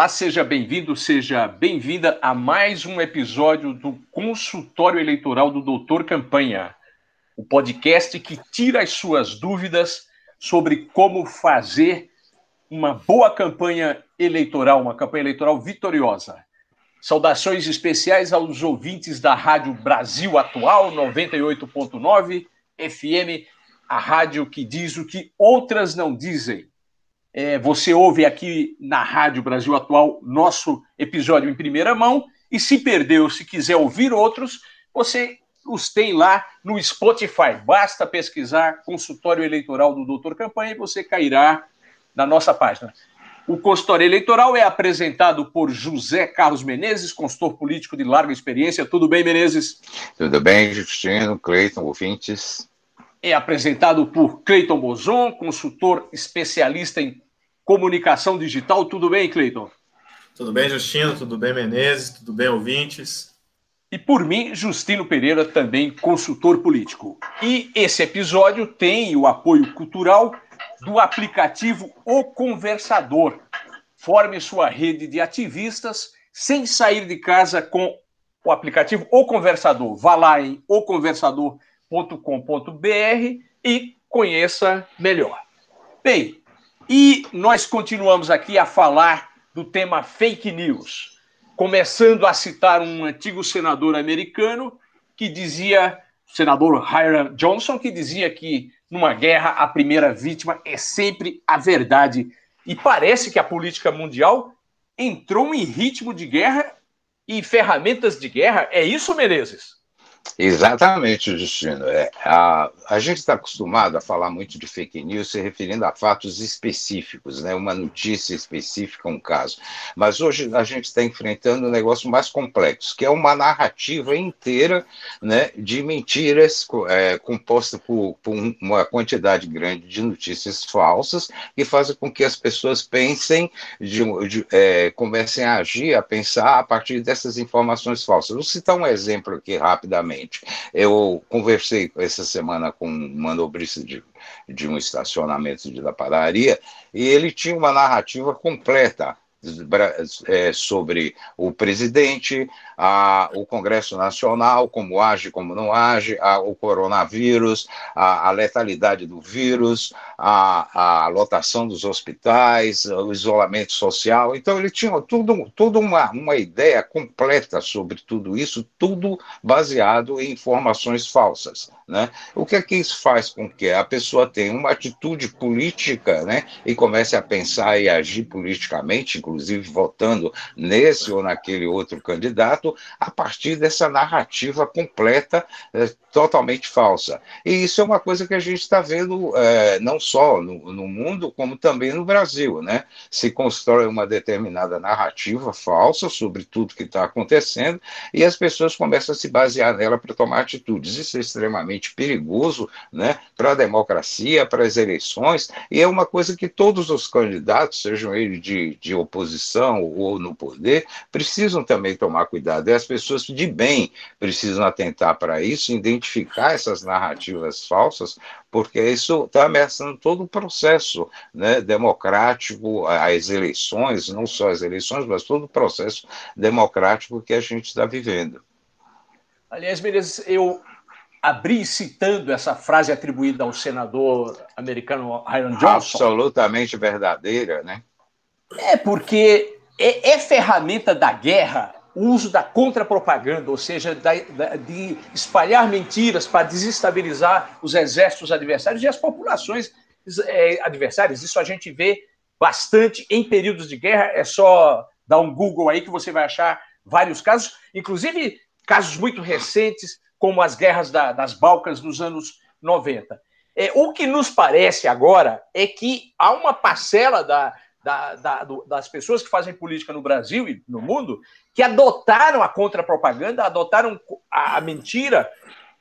Olá, seja bem-vindo, seja bem-vinda a mais um episódio do Consultório Eleitoral do Doutor Campanha, o podcast que tira as suas dúvidas sobre como fazer uma boa campanha eleitoral, uma campanha eleitoral vitoriosa. Saudações especiais aos ouvintes da Rádio Brasil Atual 98.9 FM, a rádio que diz o que outras não dizem. É, você ouve aqui na Rádio Brasil Atual nosso episódio em primeira mão. E se perdeu, se quiser ouvir outros, você os tem lá no Spotify. Basta pesquisar consultório eleitoral do Doutor Campanha e você cairá na nossa página. O consultório eleitoral é apresentado por José Carlos Menezes, consultor político de larga experiência. Tudo bem, Menezes? Tudo bem, Justino, Cleiton, ouvintes? É apresentado por Cleiton Bozon, consultor especialista em comunicação digital. Tudo bem, Cleiton? Tudo bem, Justino? Tudo bem, Menezes? Tudo bem, ouvintes? E por mim, Justino Pereira, também consultor político. E esse episódio tem o apoio cultural do aplicativo O Conversador. Forme sua rede de ativistas sem sair de casa com o aplicativo O Conversador. Vá lá em oconversador.com.br e conheça melhor. Bem, e nós continuamos aqui a falar do tema fake news, começando a citar um antigo senador americano que dizia, senador Hiram Johnson, que dizia que numa guerra a primeira vítima é sempre a verdade. E parece que a política mundial entrou em ritmo de guerra e ferramentas de guerra. É isso, Menezes? Exatamente, Justino. É, a, a gente está acostumado a falar muito de fake news se referindo a fatos específicos, né? uma notícia específica, um caso. Mas hoje a gente está enfrentando um negócio mais complexo, que é uma narrativa inteira né, de mentiras é, composta por, por uma quantidade grande de notícias falsas que fazem com que as pessoas pensem, de, de, é, comecem a agir, a pensar a partir dessas informações falsas. Vou citar um exemplo aqui rapidamente. Eu conversei essa semana com um manobrista de, de um estacionamento de, da padaria e ele tinha uma narrativa completa sobre o presidente, a, o Congresso Nacional, como age, como não age, a, o coronavírus, a, a letalidade do vírus, a, lotação dos hospitais, o isolamento social. Então, ele tinha tudo, tudo uma, uma ideia completa sobre tudo isso, tudo baseado em informações falsas. Né? O que é que isso faz com que a pessoa tenha uma atitude política né, e comece a pensar e agir politicamente, inclusive votando nesse ou naquele outro candidato, a partir dessa narrativa completa, é, totalmente falsa. E isso é uma coisa que a gente está vendo é, não só no, no, mundo, como também no Brasil. Né? Se constrói uma determinada narrativa falsa sobre tudo que está acontecendo e as pessoas começam a se basear nela para tomar atitudes. Isso é extremamente perigoso né, para a democracia, para as eleições, e é uma coisa que todos os candidatos, sejam eles de, de oposição ou no poder, precisam também tomar cuidado. E as pessoas de bem precisam atentar para isso, identificar essas narrativas falsas, porque isso está ameaçando todo o processo né, democrático, as eleições, não só as eleições, mas todo o processo democrático que a gente está vivendo. Aliás, Menezes, eu abri citando essa frase atribuída ao senador americano Hiram Johnson. Absolutamente verdadeira, né? É, porque é, é ferramenta da guerra o uso da contrapropaganda, ou seja, da, da, de espalhar mentiras para desestabilizar os exércitos adversários e as populações é, adversárias. Isso a gente vê bastante em períodos de guerra. É só dar um Google aí que você vai achar vários casos, inclusive casos muito recentes, como as guerras da, das Balcãs nos anos 90. É, o que nos parece agora é que há uma parcela da, da, da, do, das pessoas que fazem política no Brasil e no mundo que adotaram a contrapropaganda, adotaram a, a mentira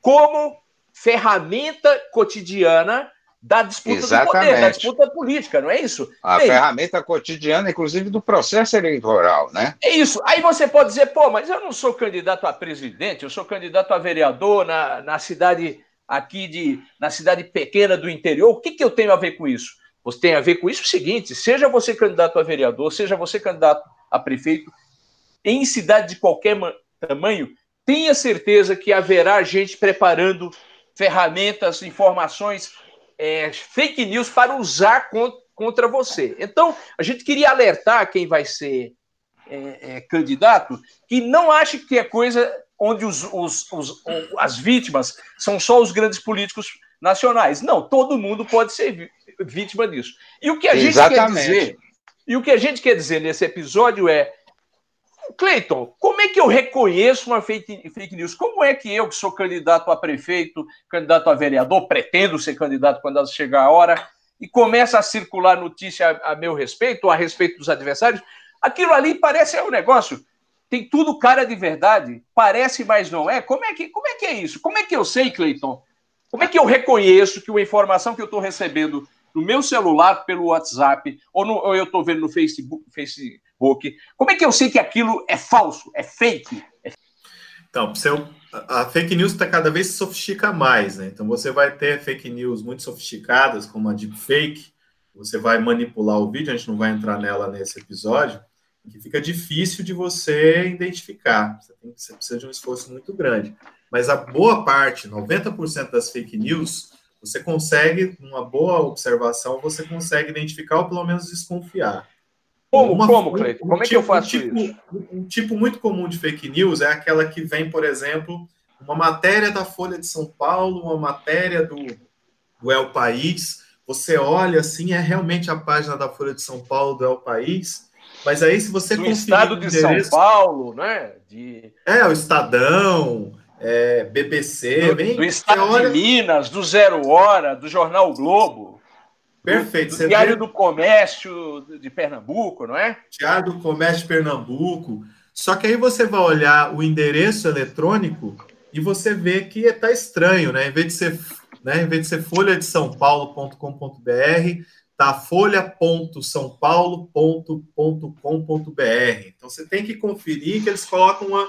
como ferramenta cotidiana da disputa Exatamente. do poder, da disputa política, não é isso? A ferramenta cotidiana, inclusive, do processo eleitoral, né? É isso. Aí você pode dizer, pô, mas eu não sou candidato a presidente, eu sou candidato a vereador na, na cidade aqui de. na cidade pequena do interior. O que, que eu tenho a ver com isso? Você tem a ver com isso o seguinte: seja você candidato a vereador, seja você candidato a prefeito, em cidade de qualquer tamanho, tenha certeza que haverá gente preparando ferramentas, informações é, fake news para usar contra você. Então, a gente queria alertar quem vai ser é, é, candidato que não ache que é coisa onde os, os, os, as vítimas são só os grandes políticos nacionais. Não, todo mundo pode ser vítima disso. E o que a Exatamente. gente quer dizer, e o que a gente quer dizer nesse episódio é Cleiton, como é que eu reconheço uma fake, fake news? Como é que eu, que sou candidato a prefeito, candidato a vereador, pretendo ser candidato quando chegar a hora, e começa a circular notícia a, a meu respeito, ou a respeito dos adversários, aquilo ali parece um negócio, tem tudo cara de verdade, parece, mas não é. Como é que, como é, que é isso? Como é que eu sei, Cleiton? Como é que eu reconheço que a informação que eu estou recebendo no meu celular, pelo WhatsApp, ou, no, ou eu estou vendo no Facebook, Facebook. Como é que eu sei que aquilo é falso, é fake? Então, a fake news está cada vez se sofistica mais, né? Então você vai ter fake news muito sofisticadas, como a deepfake, você vai manipular o vídeo, a gente não vai entrar nela nesse episódio, que fica difícil de você identificar. Você, tem, você precisa de um esforço muito grande. Mas a boa parte, 90% das fake news, você consegue, numa boa observação, você consegue identificar ou pelo menos desconfiar. Como, uma, como, Cleiton? Como um é que tipo, eu faço um tipo, isso? Um tipo muito comum de fake news é aquela que vem, por exemplo, uma matéria da Folha de São Paulo, uma matéria do, do El País. Você olha assim, é realmente a página da Folha de São Paulo do El País. Mas aí, se você do estado de São Paulo, né? De... É, o Estadão, é, BBC, do, vem, do estado olha... de Minas, do Zero Hora, do Jornal Globo. Perfeito. Do, do Diário vê... do Comércio de Pernambuco, não é? Diário do Comércio de Pernambuco. Só que aí você vai olhar o endereço eletrônico e você vê que está estranho, né? Em vez de ser, né? Em vez de ser folha de São Paulo.com.br, tá folha.sãopaulo.com.br. Então você tem que conferir que eles colocam uma,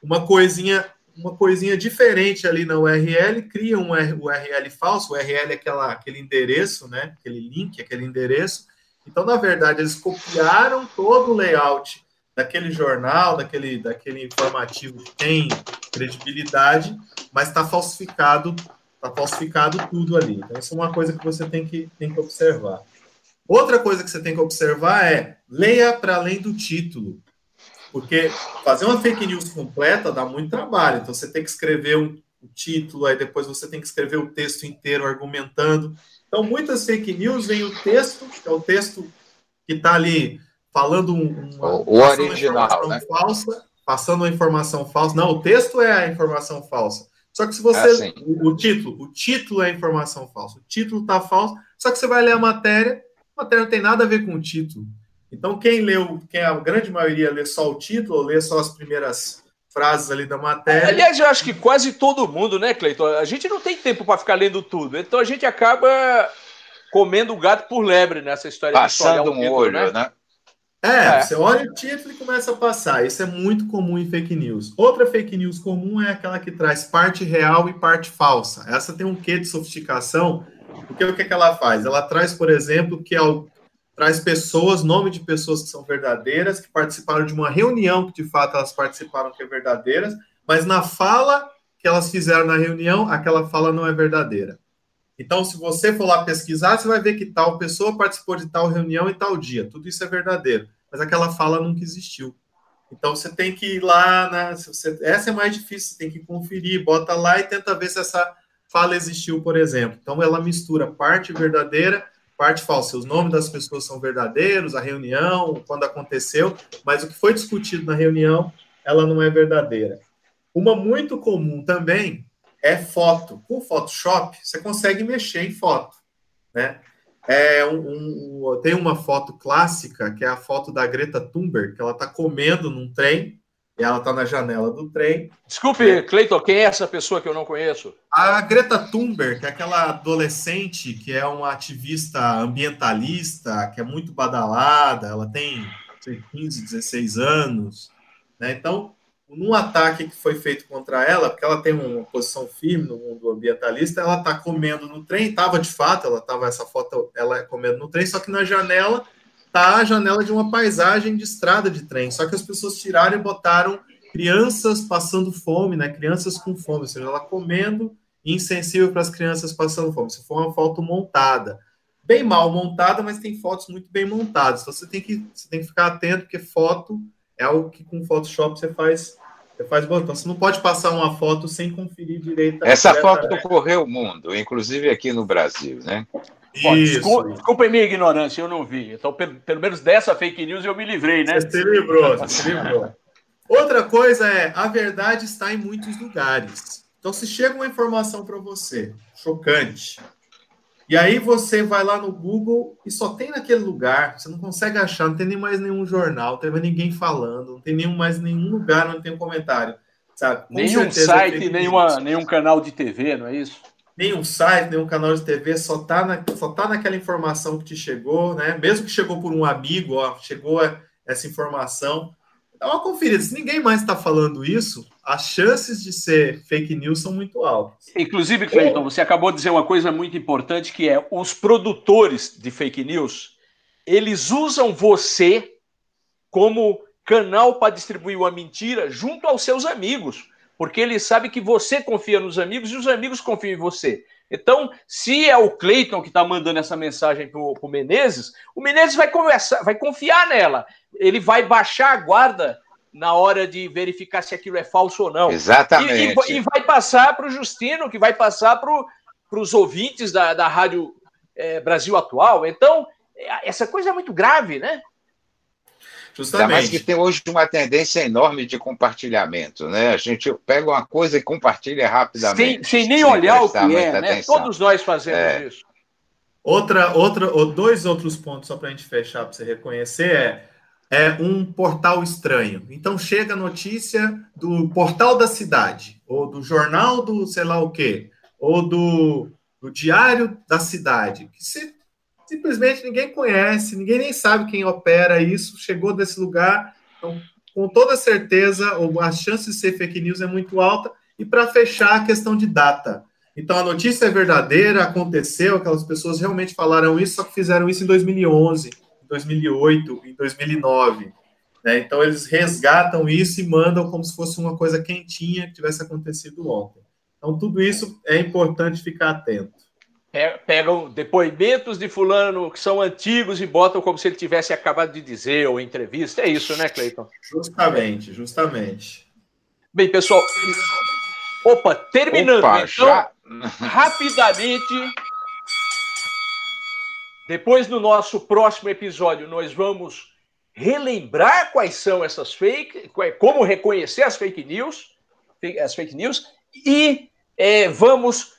uma coisinha uma coisinha diferente ali na URL, cria um URL falso, o URL é aquela, aquele endereço, né? Aquele link, aquele endereço. Então, na verdade, eles copiaram todo o layout daquele jornal, daquele, daquele informativo que tem credibilidade, mas está falsificado, está falsificado tudo ali. Então, isso é uma coisa que você tem que, tem que observar. Outra coisa que você tem que observar é leia para além do título. Porque fazer uma fake news completa dá muito trabalho. Então você tem que escrever um, título, aí depois você tem que escrever o texto inteiro argumentando. Então, muitas fake news vem o texto, que é o texto que está ali falando uma, o original, né? falsa, passando uma informação falsa. Não, o texto é a informação falsa. Só que se você. É o, o, título, o título é a informação falsa. O título está falso, só que você vai ler a matéria, a matéria não tem nada a ver com o título. Então, quem leu, quem a grande maioria lê só o título, lê só as primeiras frases ali da matéria. Aliás, eu acho que quase todo mundo, né, Cleiton? A gente não tem tempo para ficar lendo tudo, então a gente acaba comendo o gato por lebre nessa história Passando um olho, né? né? É, é, você olha o título e começa a passar. Isso é muito comum em fake news. Outra fake news comum é aquela que traz parte real e parte falsa. Essa tem um quê de sofisticação, porque o que, é que ela faz? Ela traz, por exemplo, que traz pessoas, nome de pessoas que são verdadeiras, que participaram de uma reunião que de fato elas participaram que é verdadeiras, mas na fala que elas fizeram na reunião, aquela fala não é verdadeira. Então, se você for lá pesquisar, você vai ver que tal pessoa participou de tal reunião e tal dia. Tudo isso é verdadeiro, mas aquela fala nunca existiu. Então, você tem que ir lá, né? Você, essa é mais difícil, você tem que conferir, bota lá e tenta ver se essa fala existiu, por exemplo. Então, ela mistura parte verdadeira parte falsa. Os nomes das pessoas são verdadeiros, a reunião, quando aconteceu, mas o que foi discutido na reunião, ela não é verdadeira. Uma muito comum também é foto. Com Photoshop, você consegue mexer em foto, né? é um, um, tem uma foto clássica, que é a foto da Greta Thunberg, que ela está comendo num trem, e ela está na janela do trem. Desculpe, Cleiton, quem é essa pessoa que eu não conheço? A Greta Thunberg, que é aquela adolescente que é uma ativista ambientalista, que é muito badalada, ela tem sei, 15, 16 anos, né? Então, num ataque que foi feito contra ela, porque ela tem uma posição firme no mundo ambientalista, ela está comendo no trem, estava de fato, ela estava essa foto, ela comendo no trem, só que na janela tá a janela de uma paisagem de estrada de trem, só que as pessoas tiraram e botaram crianças passando fome, né? Crianças com fome, ou seja, ela comendo insensível para as crianças passando fome. Se for uma foto montada, bem mal montada, mas tem fotos muito bem montadas. Então você tem que você tem que ficar atento porque foto é algo que com Photoshop você faz você faz bom. Então você não pode passar uma foto sem conferir direito. Essa foto correu o mundo, inclusive aqui no Brasil, né? Bom, desculpa, desculpa a minha ignorância, eu não vi. Então, pelo, pelo, menos dessa fake news eu me livrei, né? Você se livrou, você se livrou. Outra coisa é, a verdade está em muitos lugares. Então, se chega uma informação para você, chocante, e aí você vai lá no Google e só tem naquele lugar, você não consegue achar, não tem nem mais nenhum jornal, não tem mais ninguém falando, não tem nem mais nenhum lugar onde tem um comentário. Sabe? nenhum site, nenhuma, nenhum canal de TV, não é isso? Nenhum site, nenhum canal de TV, só tá, na, só tá naquela informação que te chegou, né? Mesmo que chegou por um amigo, ó, chegou essa informação. Dá uma conferida. Se ninguém mais está falando isso, as chances de ser fake news são muito altas. Inclusive, Cleiton, você acabou de dizer uma coisa muito importante que é os produtores de fake news, eles usam você como canal para distribuir uma mentira junto aos seus amigos porque ele sabe que você confia nos amigos e os amigos confiam em você. Então, se é o Cleiton que está mandando essa mensagem para o Menezes, o Menezes vai, conversar, vai confiar nela. Ele vai baixar a guarda na hora de verificar se aquilo é falso ou não. Exatamente. E, e, e vai passar para o Justino, que vai passar para os ouvintes da, da Rádio é, Brasil Atual. Então, essa coisa é muito grave, né? Justamente. Ainda mais que tem hoje uma tendência enorme de compartilhamento, né? A gente pega uma coisa e compartilha rapidamente. Sem, sem nem sem olhar o que é, né? Todos nós fazemos é. isso. Outra, outra, dois outros pontos só para a gente fechar, para você reconhecer, é, é um portal estranho. Então chega a notícia do portal da cidade, ou do jornal do sei lá o quê, ou do, do diário da cidade, que se simplesmente ninguém conhece, ninguém nem sabe quem opera isso, chegou desse lugar, então, com toda certeza, a chance de ser fake news é muito alta. E para fechar, a questão de data. Então, a notícia é verdadeira, aconteceu, aquelas pessoas realmente falaram isso, só que fizeram isso em 2011, em 2008, em 2009. Né? Então, eles resgatam isso e mandam como se fosse uma coisa quentinha que tivesse acontecido ontem. Então, tudo isso é importante ficar atento pegam depoimentos de fulano que são antigos e botam como se ele tivesse acabado de dizer ou entrevista. É isso, né, Cleiton? Justamente, justamente. Bem, pessoal. Opa, terminando. Opa, então, já... rapidamente. Depois do nosso próximo episódio, nós vamos relembrar quais são essas fake, como reconhecer as fake news, as fake news, e é, vamos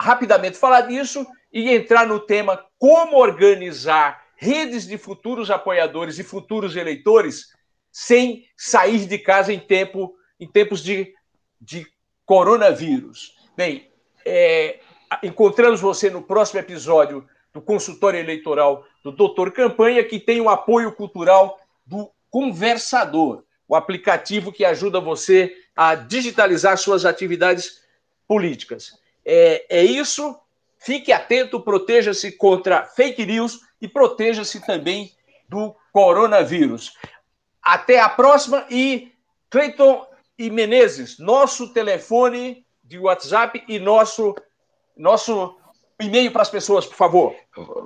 rapidamente falar disso e entrar no tema como organizar redes de futuros apoiadores e futuros eleitores sem sair de casa em, tempo, em tempos de, de coronavírus. Bem, é, encontramos você no próximo episódio do consultório eleitoral do Doutor Campanha, que tem o apoio cultural do Conversador, o aplicativo que ajuda você a digitalizar suas atividades políticas. É, é isso. Fique atento, proteja-se contra fake news e proteja-se também do coronavírus. Até a próxima e Cleiton e Menezes, nosso telefone de WhatsApp e nosso nosso e-mail para as pessoas, por favor.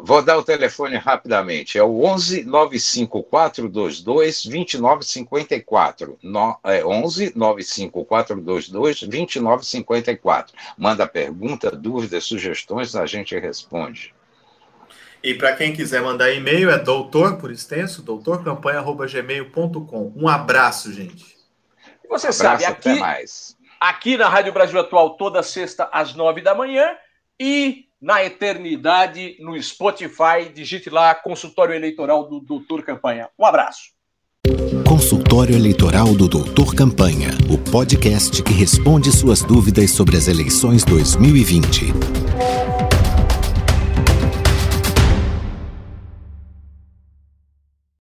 Vou dar o telefone rapidamente. É o 11 95422 2954. No, é 11 95422 2954. Manda pergunta, dúvidas, sugestões, a gente responde. E para quem quiser mandar e-mail, é doutor, por extenso, doutorcampanha.gmail.com. Um abraço, gente. Você um abraço, sabe, aqui, aqui na Rádio Brasil Atual, toda sexta às nove da manhã, e na eternidade no Spotify. Digite lá consultório eleitoral do Doutor Campanha. Um abraço. Consultório Eleitoral do Doutor Campanha, o podcast que responde suas dúvidas sobre as eleições 2020.